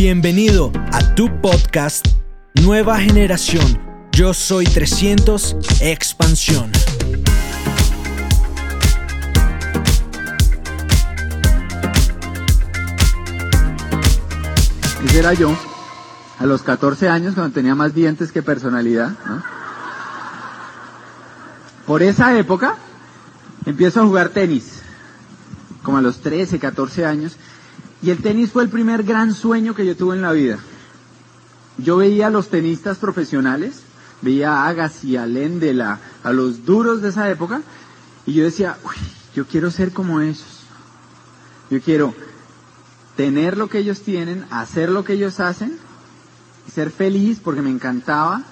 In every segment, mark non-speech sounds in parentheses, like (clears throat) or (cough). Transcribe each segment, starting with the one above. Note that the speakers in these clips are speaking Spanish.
Bienvenido a tu podcast Nueva Generación. Yo soy 300 Expansión. Ese era yo, a los 14 años, cuando tenía más dientes que personalidad. Por esa época, empiezo a jugar tenis, como a los 13, 14 años, y el tenis fue el primer gran sueño que yo tuve en la vida. Yo veía a los tenistas profesionales, veía a Agassi, a Lendela, a los duros de esa época, y yo decía, uy, yo quiero ser como esos. Yo quiero tener lo que ellos tienen, hacer lo que ellos hacen, y ser feliz porque me encantaba,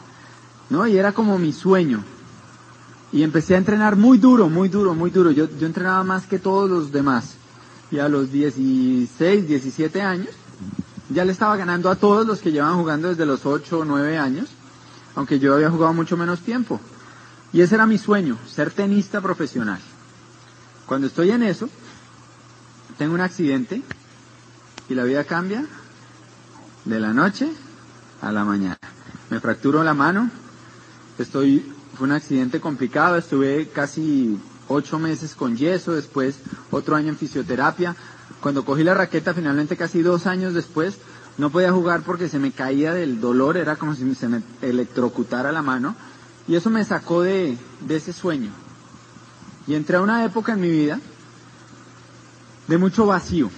¿no? Y era como mi sueño. Y empecé a entrenar muy duro, muy duro, muy duro. Yo, yo entrenaba más que todos los demás. Y a los 16, 17 años, ya le estaba ganando a todos los que llevaban jugando desde los 8 o 9 años, aunque yo había jugado mucho menos tiempo. Y ese era mi sueño, ser tenista profesional. Cuando estoy en eso, tengo un accidente y la vida cambia de la noche a la mañana. Me fracturo la mano, estoy, fue un accidente complicado, estuve casi ocho meses con yeso, después otro año en fisioterapia. Cuando cogí la raqueta, finalmente casi dos años después, no podía jugar porque se me caía del dolor, era como si se me electrocutara la mano. Y eso me sacó de, ese sueño. Y entré a una época en mi vida de mucho vacío.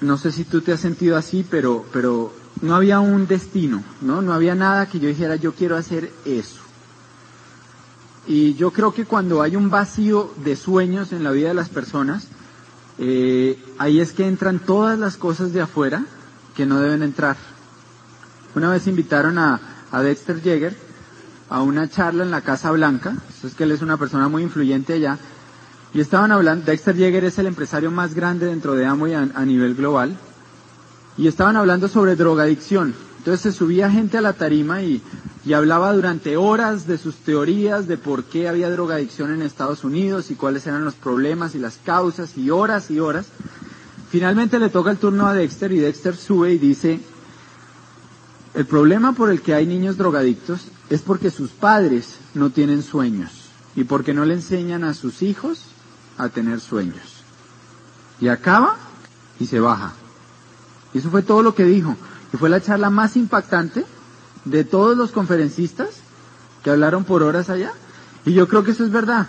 No sé si tú te has sentido así, pero, pero no había un destino, ¿no? No había nada que yo dijera, yo quiero hacer eso. Y yo creo que cuando hay un vacío de sueños en la vida de las personas, eh, ahí es que entran todas las cosas de afuera que no deben entrar. Una vez invitaron a, a Dexter Yeager a una charla en la Casa Blanca, es que él es una persona muy influyente allá, y estaban hablando, Dexter Yeager es el empresario más grande dentro de Amway a, a nivel global, y estaban hablando sobre drogadicción. Entonces se subía gente a la tarima y, hablaba durante horas de sus teorías de por qué había drogadicción en Estados Unidos y cuáles eran los problemas y las causas y horas y horas. Finalmente le toca el turno a Dexter y Dexter sube y dice, el problema por el que hay niños drogadictos es porque sus padres no tienen sueños y porque no le enseñan a sus hijos a tener sueños. Y acaba y se baja. Y eso fue todo lo que dijo. Y fue la charla más impactante de todos los conferencistas que hablaron por horas allá. Y yo creo que eso es verdad.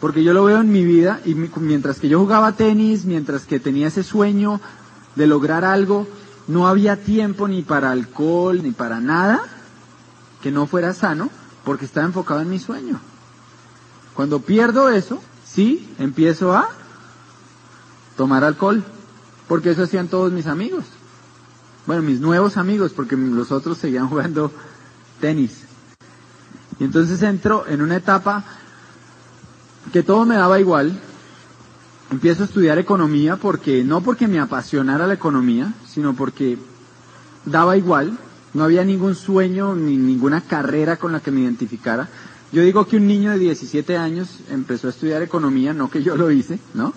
Porque yo lo veo en mi vida y mientras que yo jugaba tenis, mientras que tenía ese sueño de lograr algo, no había tiempo ni para alcohol, ni para nada que no fuera sano, porque estaba enfocado en mi sueño. Cuando pierdo eso, sí, empiezo a tomar alcohol, porque eso hacían todos mis amigos. Bueno, mis nuevos amigos, porque los otros seguían (laughs) jugando tenis. Y entonces entro en una etapa que todo me daba igual. Empiezo a estudiar economía porque, no porque me apasionara la economía, sino porque daba igual. No había ningún sueño ni ninguna carrera con la que me identificara. Yo digo que un niño de 17 años empezó a estudiar economía, no que yo lo hice, ¿no?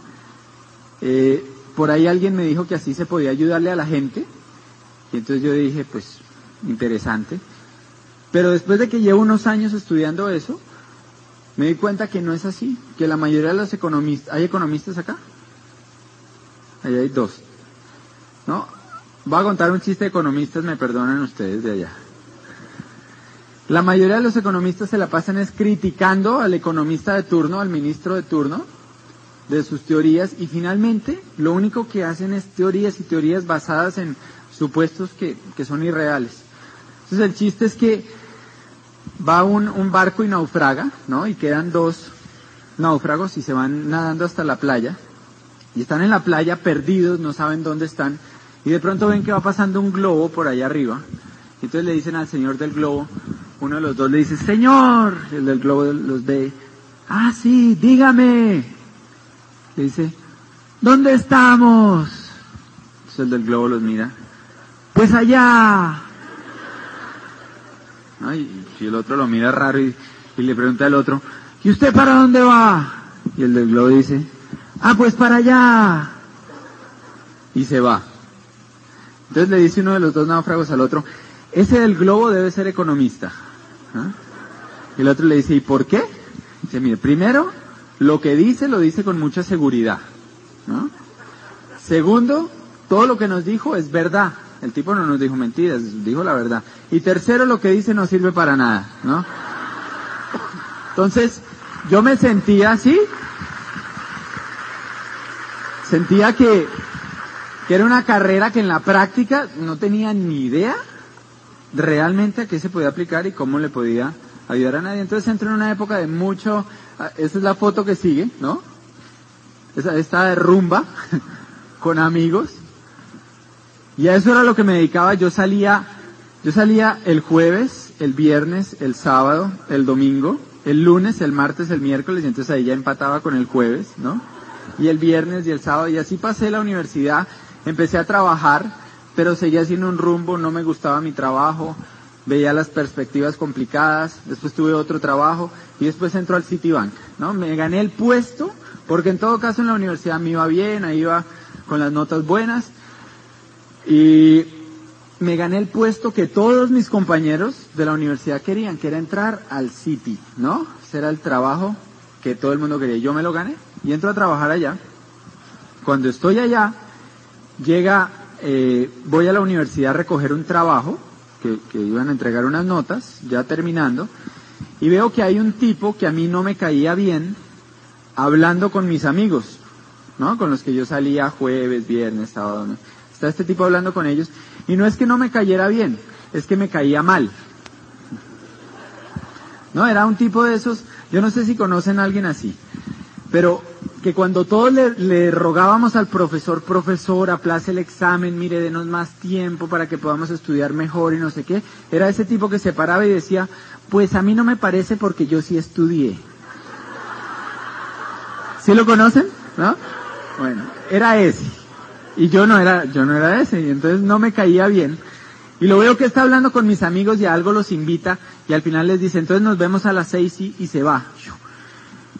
Eh, por ahí alguien me dijo que así se podía ayudarle a la gente. Y entonces yo dije, pues, interesante. Pero después de que llevo unos años estudiando eso, me di cuenta que no es así, que la mayoría de los economistas, ¿hay economistas acá? Ahí hay dos. ¿No? Voy a contar un chiste de economistas, me perdonan ustedes de allá. La mayoría de los economistas se la pasan es criticando al economista de turno, al ministro de turno, de sus teorías y finalmente lo único que hacen es teorías y teorías basadas en supuestos que, que son irreales. Entonces el chiste es que va un, un, barco y naufraga, ¿no? Y quedan dos náufragos y se van nadando hasta la playa. Y están en la playa perdidos, no saben dónde están. Y de pronto ven que va pasando un globo por allá arriba. Y entonces le dicen al señor del globo, uno de los dos le dice, Señor, el del globo los ve, ah, sí, dígame. Le dice, ¿dónde estamos? Entonces el del globo los mira, pues allá. Ay, y el otro lo mira raro y, y, le pregunta al otro, ¿y usted para dónde va? Y el del globo dice, ah, pues para allá. Y se va. Entonces le dice uno de los dos náufragos al otro, ese del globo debe ser economista. ¿Ah? Y el otro le dice, ¿y por qué? Dice, mire, primero, lo que dice lo dice con mucha seguridad. Segundo, todo lo que nos dijo es verdad. El tipo no nos dijo mentiras, dijo la verdad. Y tercero, lo que dice no sirve para nada, ¿no? Entonces, yo me sentía así. Sentía que, que era una carrera que en la práctica no tenía ni idea realmente a qué se podía aplicar y cómo le podía ayudar a nadie. Entonces entré en una época de mucho, ah, esa es la foto que sigue, ¿no? Esta de rumba (laughs) con amigos. Y a eso era lo que me dedicaba. Yo salía, yo salía el jueves, el viernes, el sábado, el domingo, el lunes, el martes, el miércoles, y entonces ahí ya empataba con el jueves, ¿no? Y el viernes y el sábado, y así pasé la universidad, empecé a trabajar, pero seguía haciendo un rumbo, no me gustaba mi trabajo, veía las perspectivas complicadas, después tuve otro trabajo, y después entró al Citibank, ¿no? Me gané el puesto, porque en todo caso en la universidad me iba bien, ahí iba con las notas buenas, y me gané el puesto que todos mis compañeros de la universidad querían, que era entrar al City, ¿no? Ese era el trabajo que todo el mundo quería. Yo me lo gané y entro a trabajar allá. Cuando estoy allá, llega, eh, voy a la universidad a recoger un trabajo, que, que iban a entregar unas notas, ya terminando, y veo que hay un tipo que a mí no me caía bien, hablando con mis amigos, ¿no? Con los que yo salía jueves, viernes, sábado. ¿no? Está este tipo hablando con ellos. Y no es que no me cayera bien, es que me caía mal. No, era un tipo de esos, yo no sé si conocen a alguien así, pero que cuando todos le, rogábamos al profesor, profesor, aplace el examen, mire, denos más tiempo para que podamos estudiar mejor y no sé qué, era ese tipo que se paraba y decía, pues a mí no me parece porque yo sí estudié. ¿Sí lo conocen? ¿No? Bueno, era ese. Y yo no era, yo no era ese, y entonces no me caía bien. Y lo veo que está hablando con mis amigos y algo los invita y al final les dice, entonces nos vemos a las seis y, y se va.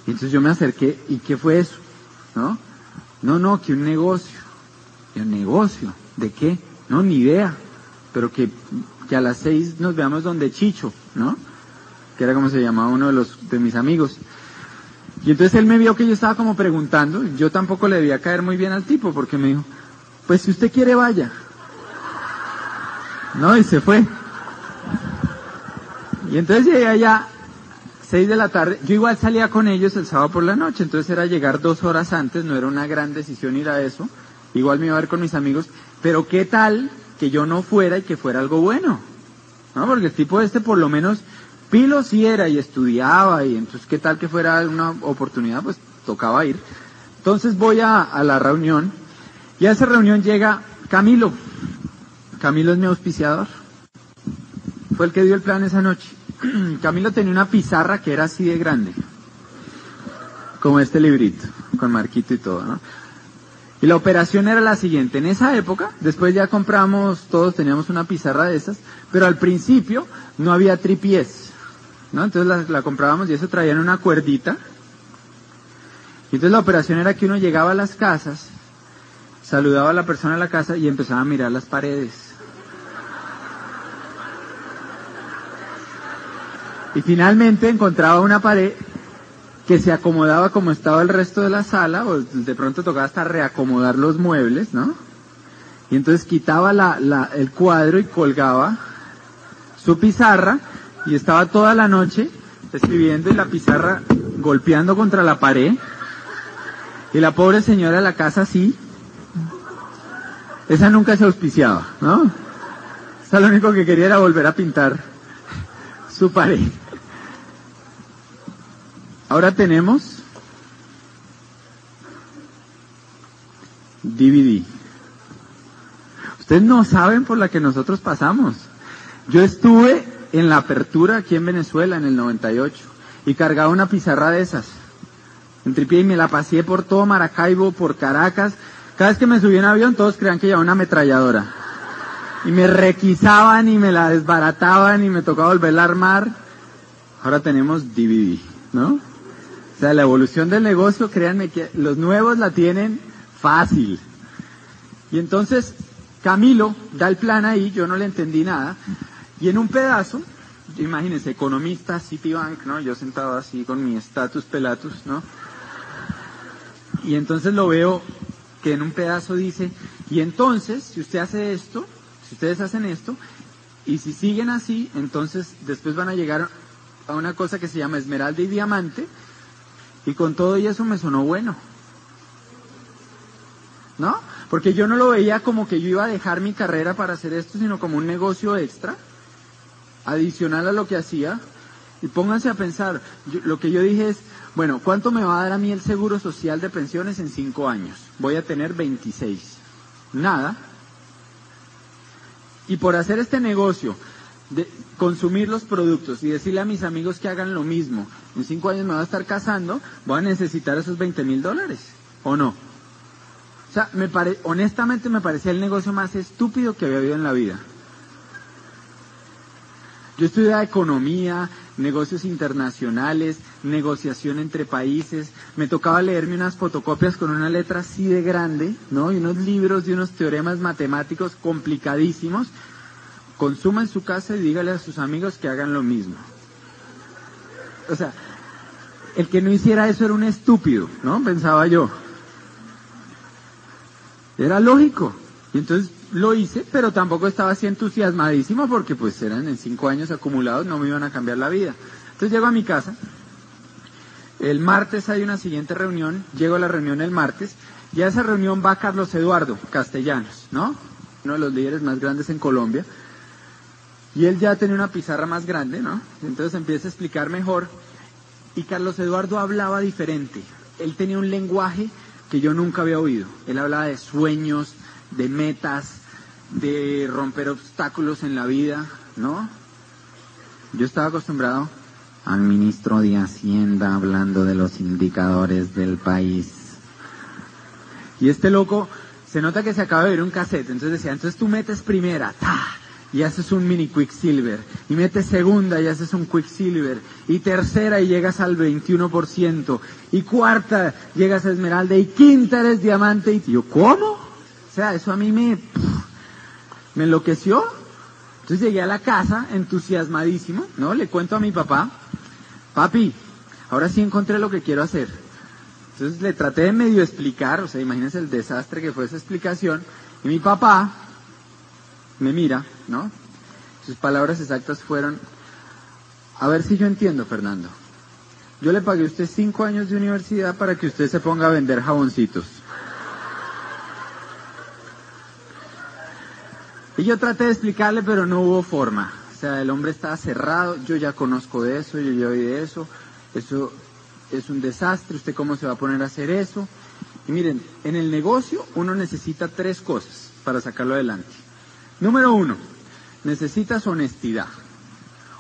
Y entonces yo me acerqué, ¿y qué fue eso? ¿No? No, no, que un negocio. ¿Y un negocio? ¿De qué? No, ni idea. Pero que, que a las seis nos veamos donde Chicho, ¿no? Que era como se llamaba uno de los, de mis amigos. Y entonces él me vio que yo estaba como preguntando, yo tampoco le debía caer muy bien al tipo, porque me dijo, pues si usted quiere vaya. No, y se fue. Y entonces llegué allá, seis de la tarde, yo igual salía con ellos el sábado por la noche, entonces era llegar dos horas antes, no era una gran decisión ir a eso, igual me iba a ver con mis amigos, pero qué tal que yo no fuera y que fuera algo bueno, ¿no? Porque el tipo este por lo menos Pilo sí era y estudiaba y entonces qué tal que fuera una oportunidad, pues tocaba ir. Entonces voy a la reunión y a esa reunión llega Camilo. Camilo es mi auspiciador. Fue el que dio el plan esa noche. (clears throat) Camilo tenía una pizarra que era así de grande. Como este librito, con marquito y todo, ¿no? Y la operación era la siguiente. En esa época, después ya compramos, todos teníamos una pizarra de esas, pero al principio no había tripiés. ¿no? Entonces la, la comprábamos y eso traían una cuerdita. Y entonces la operación era que uno llegaba a las casas, saludaba a la persona en la casa y empezaba a mirar las paredes. Y finalmente encontraba una pared que se acomodaba como estaba el resto de la sala, o de pronto tocaba hasta reacomodar los muebles, ¿no? Y entonces quitaba la, la, el cuadro y colgaba su pizarra y estaba toda la noche escribiendo y la pizarra golpeando contra la pared. Y la pobre señora de la casa así. Esa nunca se auspiciaba, ¿no? Esa lo único que quería era volver a pintar su pared. Ahora tenemos DVD. Ustedes no saben por la que nosotros pasamos. Yo estuve en la apertura aquí en Venezuela en el 98 y cargaba una pizarra de esas. En tripié y me la pasé por todo Maracaibo, por Caracas. Cada vez que me subí en avión todos creían que llevaba una ametralladora. Y me requisaban y me la desbarataban y me tocaba volverla a armar. Ahora tenemos DVD, ¿no? O sea, la evolución del negocio, créanme que los nuevos la tienen fácil. Y entonces, Camilo da el plan ahí, yo no le entendí nada, y en un pedazo, imagínense, economista, Citibank, ¿no? Yo sentado así con mi status pelatus, ¿no? Y entonces lo veo que en un pedazo dice, y entonces, si usted hace esto, si ustedes hacen esto, y si siguen así, entonces después van a llegar a una cosa que se llama esmeralda y diamante, y con todo y eso me sonó bueno. ¿No? Porque yo no lo veía como que yo iba a dejar mi carrera para hacer esto, sino como un negocio extra, adicional a lo que hacía. Y pónganse a pensar, lo que yo dije es, bueno, ¿cuánto me va a dar a mí el seguro social de pensiones en cinco años? Voy a tener 26. Nada. Y por hacer este negocio, de consumir los productos y decirle a mis amigos que hagan lo mismo, en cinco años me voy a estar casando, voy a necesitar esos 20 mil dólares, ¿o no? O sea, me pare, honestamente me parecía el negocio más estúpido que había habido en la vida. Yo estudiaba economía, negocios internacionales, negociación entre países. Me tocaba leerme unas fotocopias con una letra así de grande, ¿no? Y unos libros de unos teoremas matemáticos complicadísimos. Consuma en su casa y dígale a sus amigos que hagan lo mismo. O sea, el que no hiciera eso era un estúpido, ¿no? Pensaba yo. Era lógico. Y entonces lo hice, pero tampoco estaba así entusiasmadísimo porque pues eran en cinco años acumulados, no me iban a cambiar la vida. Entonces llego a mi casa, el martes hay una siguiente reunión, llego a la reunión el martes, y a esa reunión va Carlos Eduardo Castellanos, ¿no? Uno de los líderes más grandes en Colombia. Y él ya tenía una pizarra más grande, ¿no? Entonces empieza a explicar mejor. Y Carlos Eduardo hablaba diferente. Él tenía un lenguaje que yo nunca había oído. Él hablaba de sueños, de metas, de romper obstáculos en la vida, ¿no? Yo estaba acostumbrado al ministro de Hacienda hablando de los indicadores del país. Y este loco, se nota que se acaba de ver un cassette, entonces decía, entonces tú metes primera, ta, y haces un mini Quicksilver, y metes segunda y haces un Quicksilver, y tercera y llegas al 21%, y cuarta llegas a Esmeralda, y quinta eres diamante, y yo, ¿cómo? O sea, eso a mí me, me enloqueció. Entonces llegué a la casa entusiasmadísimo, ¿no? Le cuento a mi papá, papi, ahora sí encontré lo que quiero hacer. Entonces le traté de medio explicar, o sea, imagínense el desastre que fue esa explicación, y mi papá me mira, ¿no? Sus palabras exactas fueron, a ver si yo entiendo, Fernando. Yo le pagué a usted cinco años de universidad para que usted se ponga a vender jaboncitos. Y yo traté de explicarle, pero no hubo forma. O sea, el hombre estaba cerrado, yo ya conozco de eso, yo ya oí de eso, eso es un desastre, ¿usted cómo se va a poner a hacer eso? Y miren, en el negocio uno necesita tres cosas para sacarlo adelante. Número uno, necesitas honestidad.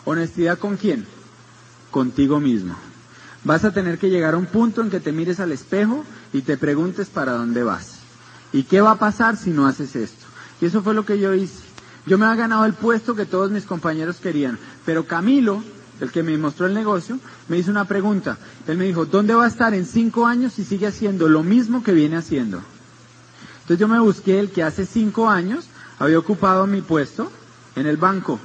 ¿Honestidad con quién? Contigo mismo. Vas a tener que llegar a un punto en que te mires al espejo y te preguntes para dónde vas. ¿Y qué va a pasar si no haces esto? Y eso fue lo que yo hice. Yo me había ganado el puesto que todos mis compañeros querían, pero Camilo, el que me mostró el negocio, me hizo una pregunta. Él me dijo, ¿dónde va a estar en cinco años si sigue haciendo lo mismo que viene haciendo? Entonces yo me busqué el que hace cinco años había ocupado mi puesto en el banco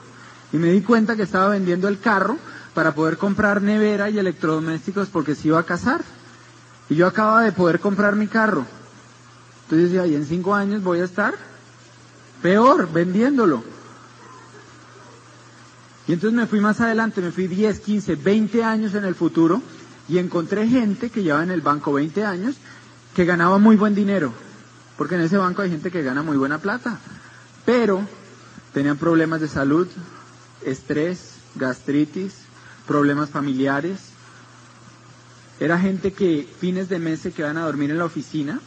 y me di cuenta que estaba vendiendo el carro para poder comprar nevera y electrodomésticos porque se iba a casar. Y yo acababa de poder comprar mi carro. Entonces ¿y en cinco años voy a estar? Peor, vendiéndolo. Y entonces me fui más adelante, me fui 10, 15, 20 años en el futuro y encontré gente que llevaba en el banco 20 años que ganaba muy buen dinero. Porque en ese banco hay gente que gana muy buena plata. Pero tenían problemas de salud, estrés, gastritis, problemas familiares. Era gente que fines de mes se quedan a dormir en la oficina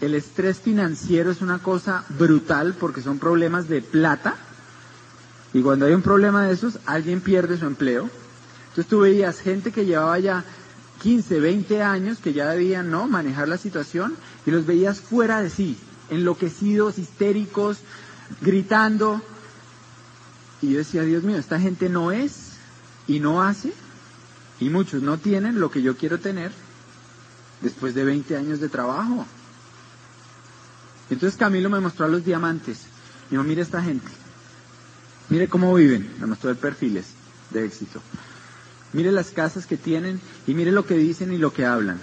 el estrés financiero es una cosa brutal porque son problemas de plata. Y cuando hay un problema de esos, alguien pierde su empleo. Entonces tú veías gente que llevaba ya 15, 20 años, que ya debían ¿no? manejar la situación, y los veías fuera de sí, enloquecidos, histéricos, gritando. Y yo decía, Dios mío, esta gente no es y no hace, y muchos no tienen lo que yo quiero tener después de 20 años de trabajo. Entonces Camilo me mostró a los diamantes. Me dijo, mire esta gente. Mire cómo viven. Me mostró el perfiles de éxito. Mire las casas que tienen y mire lo que dicen y lo que hablan.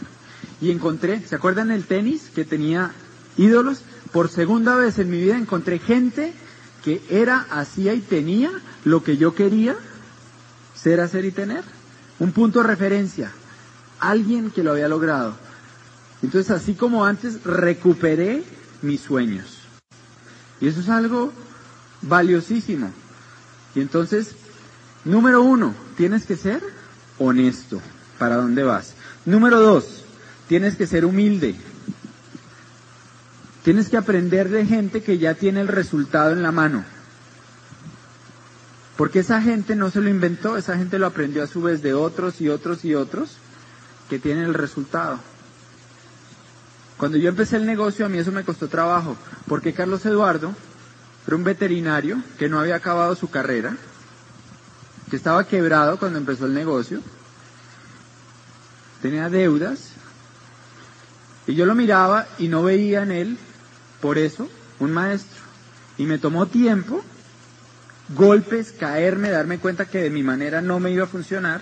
Y encontré, ¿se acuerdan el tenis que tenía ídolos? Por segunda vez en mi vida encontré gente que era, hacía y tenía lo que yo quería ser, hacer y tener. Un punto de referencia. Alguien que lo había logrado. Entonces, así como antes, recuperé mis sueños. Y eso es algo valiosísimo. Y entonces, número uno, tienes que ser honesto. ¿Para dónde vas? Número dos, tienes que ser humilde. Tienes que aprender de gente que ya tiene el resultado en la mano. Porque esa gente no se lo inventó, esa gente lo aprendió a su vez de otros y otros y otros que tienen el resultado. Cuando yo empecé el negocio a mí eso me costó trabajo, porque Carlos Eduardo era un veterinario que no había acabado su carrera, que estaba quebrado cuando empezó el negocio, tenía deudas, y yo lo miraba y no veía en él por eso, un maestro. Y me tomó tiempo, golpes, caerme, darme cuenta que de mi manera no me iba a funcionar.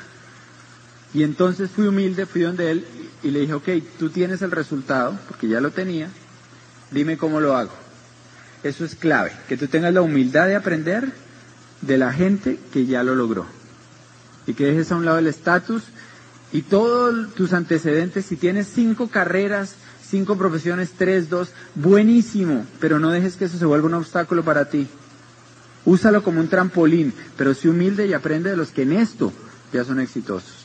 Y entonces fui humilde, fui donde él y le dije, ok, tú tienes el resultado, porque ya lo tenía, dime cómo lo hago. Eso es clave, que tú tengas la humildad de aprender de la gente que ya lo logró. Y que dejes a un lado el estatus y todos tus antecedentes. Si tienes cinco carreras, cinco profesiones, tres, dos, buenísimo, pero no dejes que eso se vuelva un obstáculo para ti. Úsalo como un trampolín, pero sé humilde y aprende de los que en esto ya son exitosos.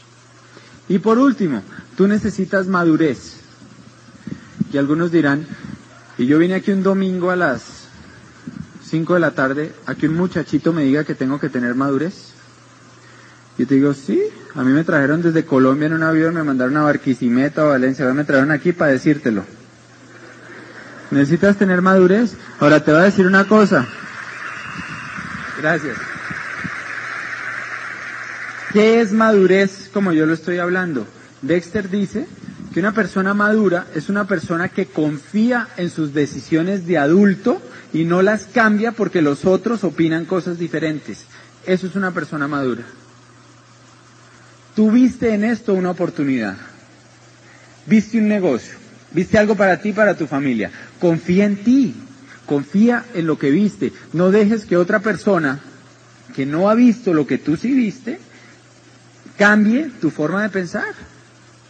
Y por último, tú necesitas madurez. Y algunos dirán, y yo vine aquí un domingo a las 5 de la tarde a un muchachito me diga que tengo que tener madurez. Yo te digo, sí, a mí me trajeron desde Colombia en un avión, me mandaron a Barquisimeto, a Valencia, ahora me trajeron aquí para decírtelo. Necesitas tener madurez. Ahora te voy a decir una cosa. Gracias. ¿Qué es madurez como yo lo estoy hablando? Dexter dice que una persona madura es una persona que confía en sus decisiones de adulto y no las cambia porque los otros opinan cosas diferentes. Eso es una persona madura. Tú viste en esto una oportunidad. Viste un negocio. Viste algo para ti, para tu familia. Confía en ti. Confía en lo que viste. No dejes que otra persona que no ha visto lo que tú sí viste cambie tu forma de pensar.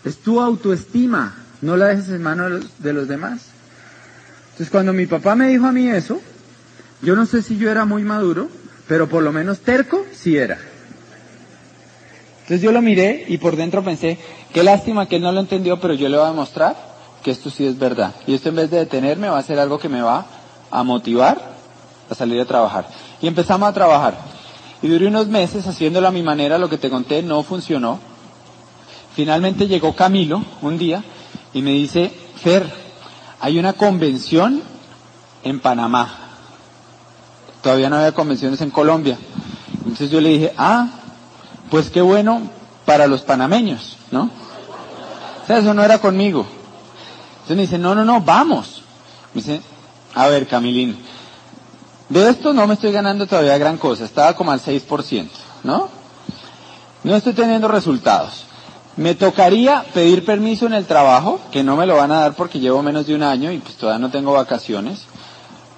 Es tu autoestima. No la dejes en manos de los, de los demás. Entonces cuando mi papá me dijo a mí eso, yo no sé si yo era muy maduro, pero por lo menos terco sí era. Entonces yo lo miré y por dentro pensé, qué lástima que él no lo entendió, pero yo le voy a demostrar que esto sí es verdad. Y esto en vez de detenerme va a ser algo que me va a motivar a salir a trabajar. Y empezamos a trabajar. Y duré unos meses haciéndolo a mi manera, lo que te conté no funcionó. Finalmente llegó Camilo un día y me dice, Fer, hay una convención en Panamá. Todavía no había convenciones en Colombia. Entonces yo le dije, ah, pues qué bueno para los panameños, ¿no? O sea, eso no era conmigo. Entonces me dice, no, no, no, vamos. Me dice, a ver, Camilín, de esto no me estoy ganando todavía gran cosa, estaba como al 6%, ¿no? No estoy teniendo resultados. Me tocaría pedir permiso en el trabajo, que no me lo van a dar porque llevo menos de un año y pues todavía no tengo vacaciones.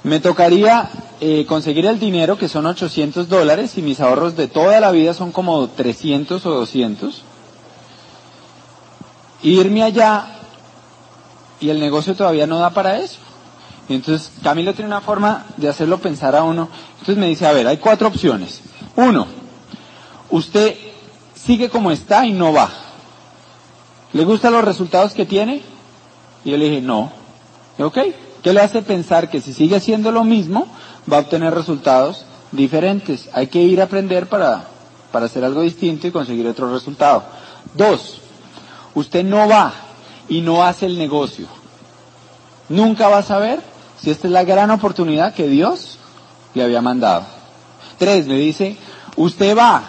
Me tocaría eh, conseguir el dinero, que son 800 dólares, y mis ahorros de toda la vida son como 300 o 200. Irme allá y el negocio todavía no da para eso. Y entonces Camilo tiene una forma de hacerlo pensar a uno. Entonces me dice, a ver, hay cuatro opciones. Uno, usted sigue como está y no va. ¿Le gustan los resultados que tiene? Y yo le dije, no. Ok, ¿Qué le hace pensar que si sigue haciendo lo mismo va a obtener resultados diferentes? Hay que ir a aprender para, para hacer algo distinto y conseguir otro resultado. Dos, usted no va y no hace el negocio. Nunca va a saber si esta es la gran oportunidad que Dios le había mandado. Tres, me dice, usted va,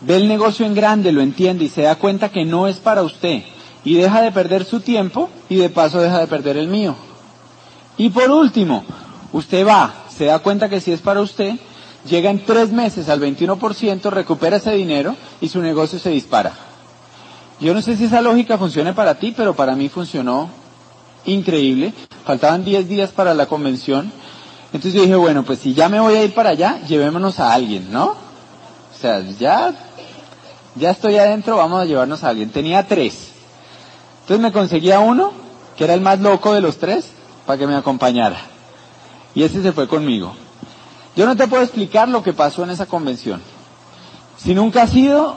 ve el negocio en grande, lo entiende y se da cuenta que no es para usted y deja de perder su tiempo y de paso deja de perder el mío. Y por último, usted va, se da cuenta que si es para usted, llega en tres meses al 21%, recupera ese dinero y su negocio se dispara. Yo no sé si esa lógica funcione para ti, pero para mí funcionó increíble. Faltaban 10 días para la convención. Entonces yo dije, bueno, pues si ya me voy a ir para allá, llevémonos a alguien, ¿no? O sea, ya, ya estoy adentro, vamos a llevarnos a alguien. Tenía tres. Entonces me conseguía uno, que era el más loco de los tres, para que me acompañara. Y ese se fue conmigo. Yo no te puedo explicar lo que pasó en esa convención. Si nunca has ido,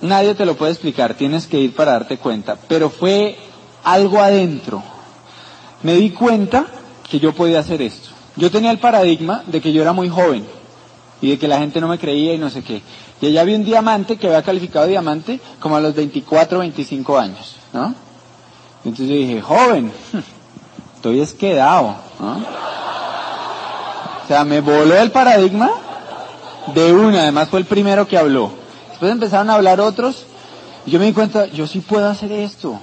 nadie te lo puede explicar, tienes que ir para darte cuenta. Pero fue algo adentro. Me di cuenta que yo podía hacer esto. Yo tenía el paradigma de que yo era muy joven y de que la gente no me creía y no sé qué. Y allá había un diamante que había calificado diamante como a los 24, 25 años, ¿no? Entonces yo dije, joven, (laughs) estoy esquedado, ¿no? O sea, me voló el paradigma de una, además fue el primero que habló. Después empezaron a hablar otros y yo me di cuenta, yo sí puedo hacer esto.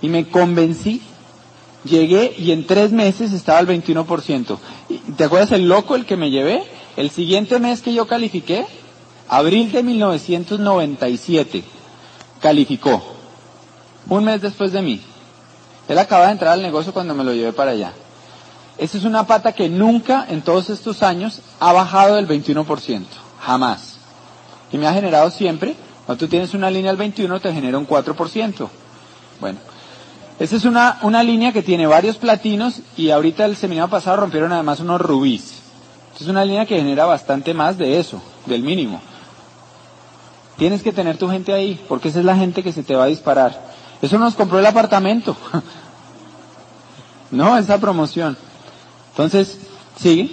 Y me convencí. Llegué y en tres meses estaba al 21%. ¿Te acuerdas el loco el que me llevé? El siguiente mes que yo califiqué, abril de 1997, calificó. Un mes después de mí. Él acaba de entrar al negocio cuando me lo llevé para allá. Esa es una pata que nunca en todos estos años ha bajado del 21%. Jamás. Y me ha generado siempre, cuando tú tienes una línea al 21 te genera un 4%. Bueno, esa es una, una línea que tiene varios platinos y ahorita el seminario pasado rompieron además unos rubíes. Es una línea que genera bastante más de eso, del mínimo. Tienes que tener tu gente ahí, porque esa es la gente que se te va a disparar. Eso nos compró el apartamento. (laughs) no, esa promoción. Entonces, sigue.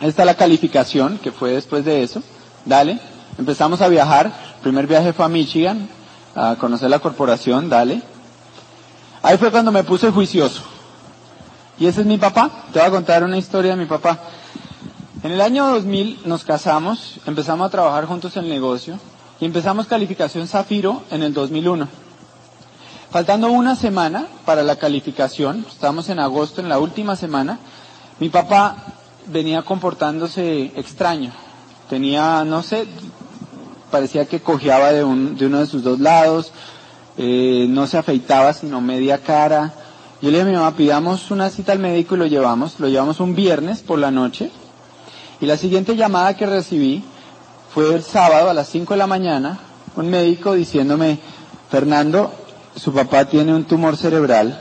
Esta es la calificación que fue después de eso. Dale. Empezamos a viajar. Primer viaje fue a Michigan, a conocer la corporación. Dale. Ahí fue cuando me puse juicioso. Y ese es mi papá. Te voy a contar una historia de mi papá. En el año 2000 nos casamos, empezamos a trabajar juntos en el negocio y empezamos calificación Zafiro en el 2001. Faltando una semana para la calificación, estamos en agosto, en la última semana, mi papá venía comportándose extraño. Tenía, no sé, parecía que cojeaba de, un, de uno de sus dos lados, eh, no se afeitaba sino media cara. Yo le dije a mi mamá, pidamos una cita al médico y lo llevamos. Lo llevamos un viernes por la noche. Y la siguiente llamada que recibí fue el sábado a las 5 de la mañana, un médico diciéndome, Fernando, su papá tiene un tumor cerebral,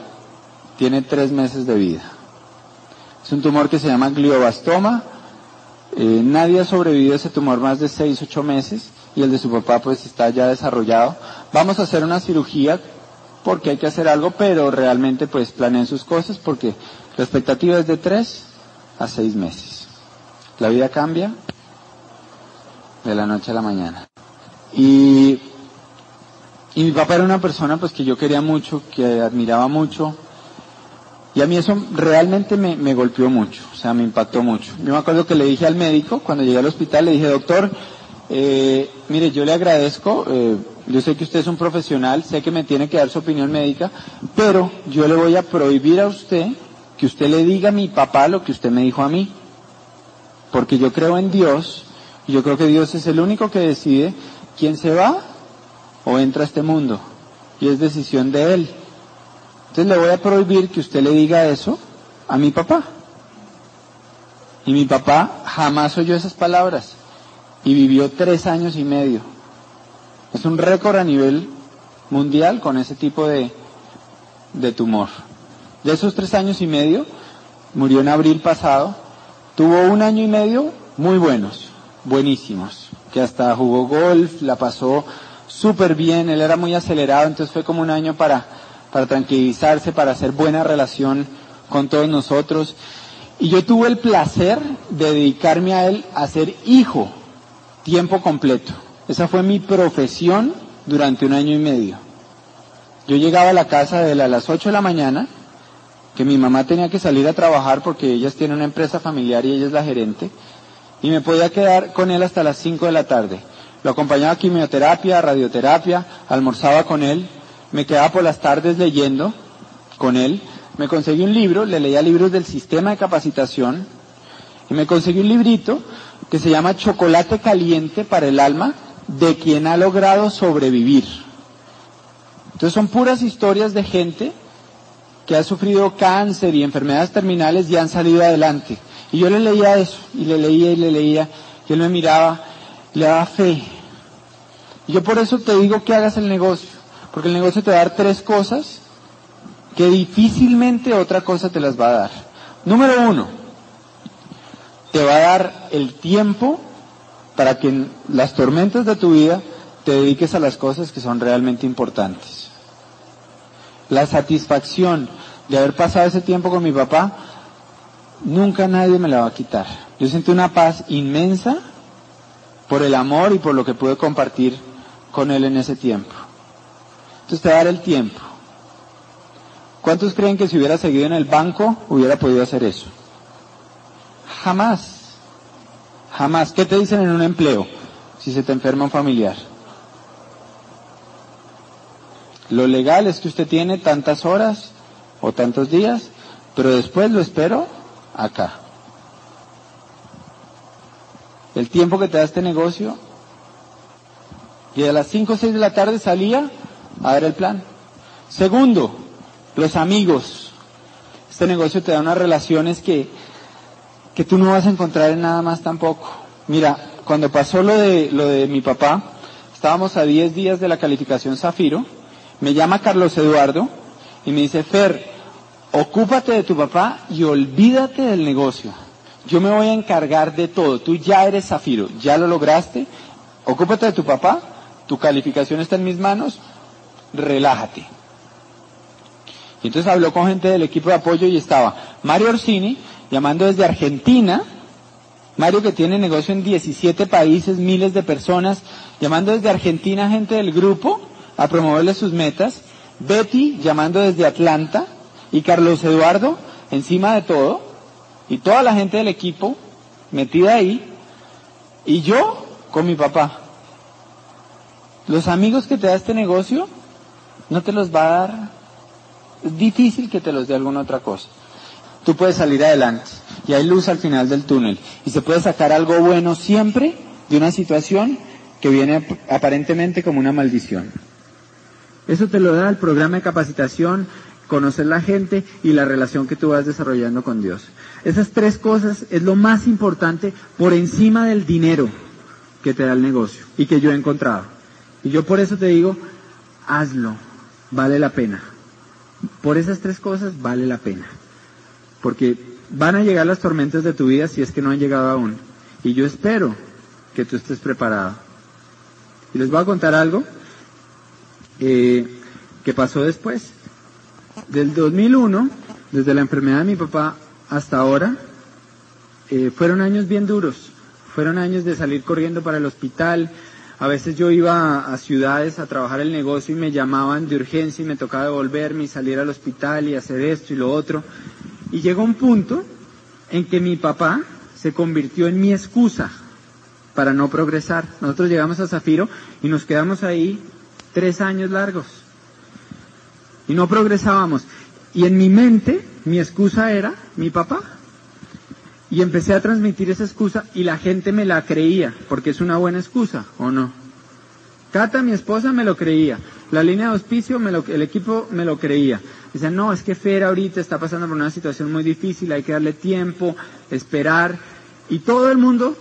tiene tres meses de vida. Es un tumor que se llama gliobastoma. Eh, nadie ha sobrevivido a ese tumor más de 6, 8 meses y el de su papá pues está ya desarrollado. Vamos a hacer una cirugía porque hay que hacer algo, pero realmente pues planeen sus cosas porque la expectativa es de 3 a 6 meses. La vida cambia de la noche a la mañana. Y, y mi papá era una persona pues que yo quería mucho, que admiraba mucho, y a mí eso realmente me, me, golpeó mucho, o sea, me impactó mucho. Yo me acuerdo que le dije al médico, cuando llegué al hospital, le dije, doctor, eh, mire, yo le agradezco, eh, yo sé que usted es un profesional, sé que me tiene que dar su opinión médica, pero yo le voy a prohibir a usted que usted le diga a mi papá lo que usted me dijo a mí. Porque yo creo en Dios, y yo creo que Dios es el único que decide quién se va o entra a este mundo. Y es decisión de Él. Entonces le voy a prohibir que usted le diga eso a mi papá. Y mi papá jamás oyó esas palabras y vivió tres años y medio. Es un récord a nivel mundial con ese tipo de, de tumor. De esos tres años y medio, murió en abril pasado, tuvo un año y medio muy buenos, buenísimos, que hasta jugó golf, la pasó súper bien, él era muy acelerado, entonces fue como un año para para tranquilizarse, para hacer buena relación con todos nosotros. Y yo tuve el placer de dedicarme a él a ser hijo tiempo completo. Esa fue mi profesión durante un año y medio. Yo llegaba a la casa de las 8 de la mañana, que mi mamá tenía que salir a trabajar porque ellas tienen una empresa familiar y ella es la gerente, y me podía quedar con él hasta las 5 de la tarde. Lo acompañaba a quimioterapia, radioterapia, almorzaba con él, me quedaba por las tardes leyendo con él. me conseguí un libro, le leía libros del sistema de capacitación y me conseguí un librito que se llama Chocolate Caliente para el Alma de quien ha logrado sobrevivir. Entonces son puras historias de gente que ha sufrido cáncer y enfermedades terminales y han salido adelante. Y yo le leía eso, y le leía y le leía, y él me miraba, le daba fe. Y yo por eso te digo que hagas el negocio, porque el negocio te va a dar tres cosas que difícilmente otra cosa te las va a dar. Número uno, te va a dar el tiempo para que en las tormentas de tu vida te dediques a las cosas que son realmente importantes. La satisfacción de haber pasado ese tiempo con mi papá, nunca nadie me la va a quitar. Yo sentí una paz inmensa por el amor y por lo que pude compartir con él en ese tiempo. Entonces te va a dar el tiempo. ¿Cuántos creen que si hubiera seguido en el banco hubiera podido hacer eso? Jamás. Jamás. ¿Qué te dicen en un empleo si se te enferma un familiar? Lo legal es que usted tiene tantas horas o tantos días, pero después lo espero acá. El tiempo que te da este negocio, y a las 5 o 6 de la tarde salía a ver el plan. Segundo, los amigos. Este negocio te da unas relaciones que, que tú no vas a encontrar en nada más tampoco. Mira, cuando pasó lo de, lo de mi papá, estábamos a 10 días de la calificación Zafiro, me llama Carlos Eduardo y me dice, Fer, ocúpate de tu papá y olvídate del negocio. Yo me voy a encargar de todo. Tú ya eres Zafiro, ya lo lograste. Ocúpate de tu papá, tu calificación está en mis manos, relájate. Y entonces habló con gente del equipo de apoyo y estaba Mario Orsini llamando desde Argentina, Mario que tiene negocio en 17 países, miles de personas, llamando desde Argentina gente del grupo a promoverle sus metas, Betty llamando desde Atlanta. Y Carlos Eduardo encima de todo. Y toda la gente del equipo metida ahí. Y yo con mi papá. Los amigos que te da este negocio no te los va a dar. Es difícil que te los dé alguna otra cosa. Tú puedes salir adelante y hay luz al final del túnel y se puede sacar algo bueno siempre de una situación que viene aparentemente como una maldición. Eso te lo da el programa de capacitación, conocer la gente y la relación que tú vas desarrollando con Dios. Esas tres cosas es lo más importante por encima del dinero que te da el negocio y que yo he encontrado. Y yo por eso te digo, hazlo, vale la pena por esas tres cosas vale la pena. Porque van a llegar las tormentas de tu vida si es que no han llegado aún. Y yo espero que tú estés preparado. Y les voy a contar algo eh, que pasó después. Del 2001, desde la enfermedad de mi papá hasta ahora, eh, fueron años bien duros. Fueron años de salir corriendo para el hospital, a veces yo iba a, ciudades a trabajar el negocio y me llamaban de urgencia y me tocaba devolverme y salir al hospital y hacer esto y lo otro. Y llegó un punto en que mi papá se convirtió en mi excusa para no progresar. Nosotros llegamos a Zafiro y nos quedamos ahí tres años largos. Y no progresábamos. Y en mi mente, mi excusa era mi papá. Y empecé a transmitir esa excusa y la gente me la creía, porque es una buena excusa, ¿o no? Cata, mi esposa, me lo creía. La línea de auspicio, me lo, el equipo me lo creía. Dicen, no, es que Fer ahorita está pasando por una situación muy difícil, hay que darle tiempo, esperar. Y todo el mundo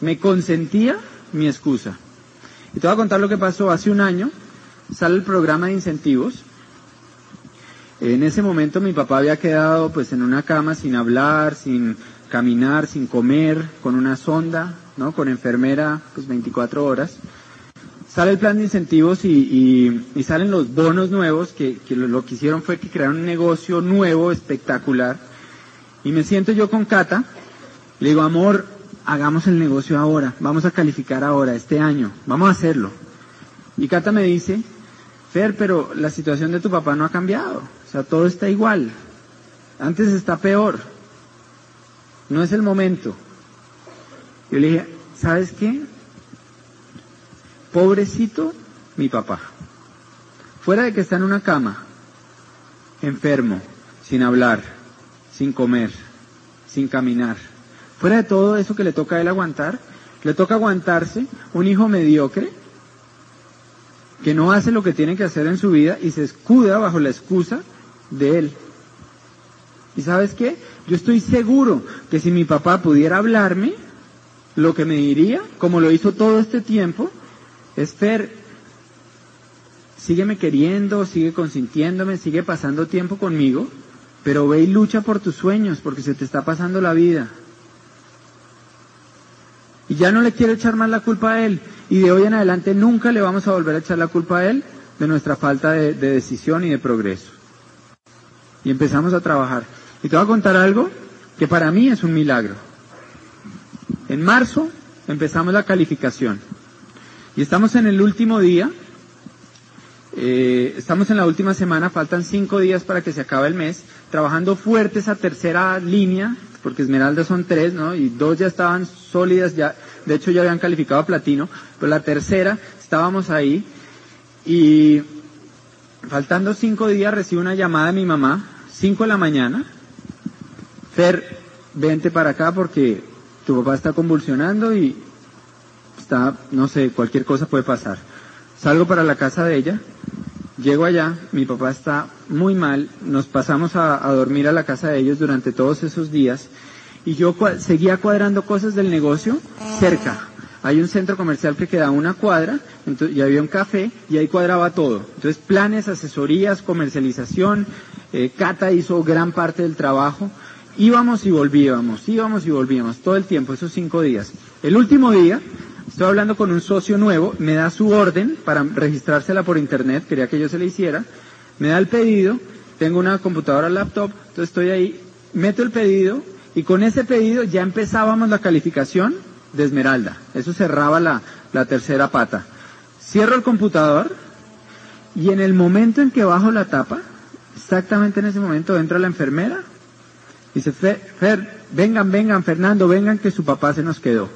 me consentía mi excusa. Y te voy a contar lo que pasó hace un año. Sale el programa de incentivos en ese momento mi papá había quedado pues en una cama sin hablar, sin caminar, sin comer, con una sonda, ¿no? Con enfermera pues 24 horas. Sale el plan de incentivos y, salen los bonos nuevos que, lo, que hicieron fue que crearon un negocio nuevo, espectacular. Y me siento yo con Cata, le digo, amor, hagamos el negocio ahora, vamos a calificar ahora, este año, vamos a hacerlo. Y Cata me dice, Fer, pero la situación de tu papá no ha cambiado. O sea, todo está igual. Antes está peor. No es el momento. Yo le dije, ¿sabes qué? Pobrecito mi papá. Fuera de que está en una cama, enfermo, sin hablar, sin comer, sin caminar. Fuera de todo eso que le toca a él aguantar, le toca aguantarse un hijo mediocre que no hace lo que tiene que hacer en su vida y se escuda bajo la excusa de él. ¿Y sabes qué? Yo estoy seguro que si mi papá pudiera hablarme, lo que me diría, como lo hizo todo este tiempo, es Fer, sígueme queriendo, sigue consintiéndome, sigue pasando tiempo conmigo, pero ve y lucha por tus sueños, porque se te está pasando la vida. Y ya no le quiero echar más la culpa a él. Y de hoy en adelante nunca le vamos a volver a echar la culpa a él de nuestra falta de, de decisión y de progreso. Y empezamos a trabajar. Y te voy a contar algo que para mí es un milagro. En marzo empezamos la calificación. Y estamos en el último día. eh, estamos en la última semana, faltan cinco días para que se acabe el mes, trabajando fuerte esa tercera línea, porque Esmeralda son tres, ¿no? Y dos ya estaban sólidas, ya, de hecho ya habían calificado a platino, pero la tercera estábamos ahí y faltando cinco días recibo una llamada de mi mamá, cinco de la mañana, Fer, vente para acá porque tu papá está convulsionando y está, no sé, cualquier cosa puede pasar. Salgo para la casa de ella, llego allá, mi papá está muy mal, nos pasamos a, dormir a la casa de ellos durante todos esos días y yo seguía cuadrando cosas del negocio cerca. Hay un centro comercial que queda a una cuadra, y había un café, y ahí cuadraba todo. Entonces, planes, asesorías, comercialización, eh, Cata hizo gran parte del trabajo. Íbamos y volvíamos, íbamos y volvíamos, todo el tiempo, esos cinco días. El último día, estoy hablando con un socio nuevo, me da su orden para registrársela por internet, quería que yo se la hiciera, me da el pedido, tengo una computadora laptop, entonces estoy ahí, meto el pedido, y con ese pedido ya empezábamos la calificación de Esmeralda. Eso cerraba la, tercera pata. Cierro el computador y en el momento en que bajo la tapa, exactamente en ese momento entra la enfermera. Dice, Fer, Fer, vengan, vengan, Fernando, vengan que su papá se nos quedó.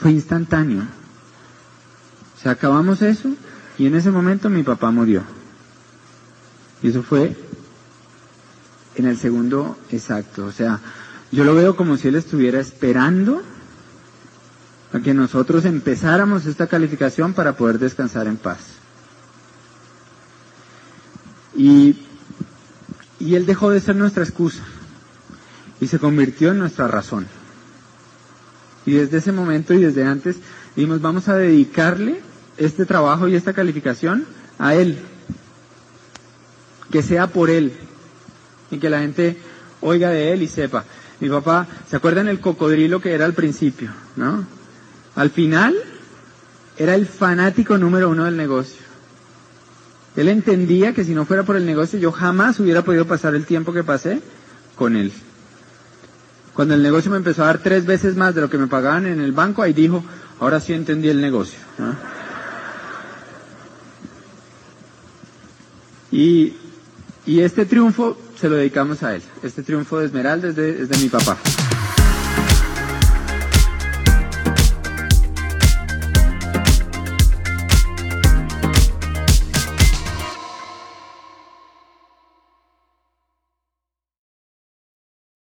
Fue instantáneo. O sea, acabamos eso y en ese momento mi papá murió. Y eso fue en el segundo exacto. O sea, yo lo veo como si él estuviera esperando a que nosotros empezáramos esta calificación para poder descansar en paz. Y, y él dejó de ser nuestra excusa y se convirtió en nuestra razón. Y desde ese momento y desde antes dijimos, vamos a dedicarle este trabajo y esta calificación a él. Que sea por él, y que la gente oiga de él y sepa. Mi papá, ¿se acuerdan el cocodrilo que era al principio? ¿No? Al final era el fanático número uno del negocio. Él entendía que si no fuera por el negocio yo jamás hubiera podido pasar el tiempo que pasé con él. Cuando el negocio me empezó a dar tres veces más de lo que me pagaban en el banco, ahí dijo, ahora sí entendí el negocio. Y, y este triunfo se lo dedicamos a él. Este triunfo de Esmeralda es de, es de mi papá.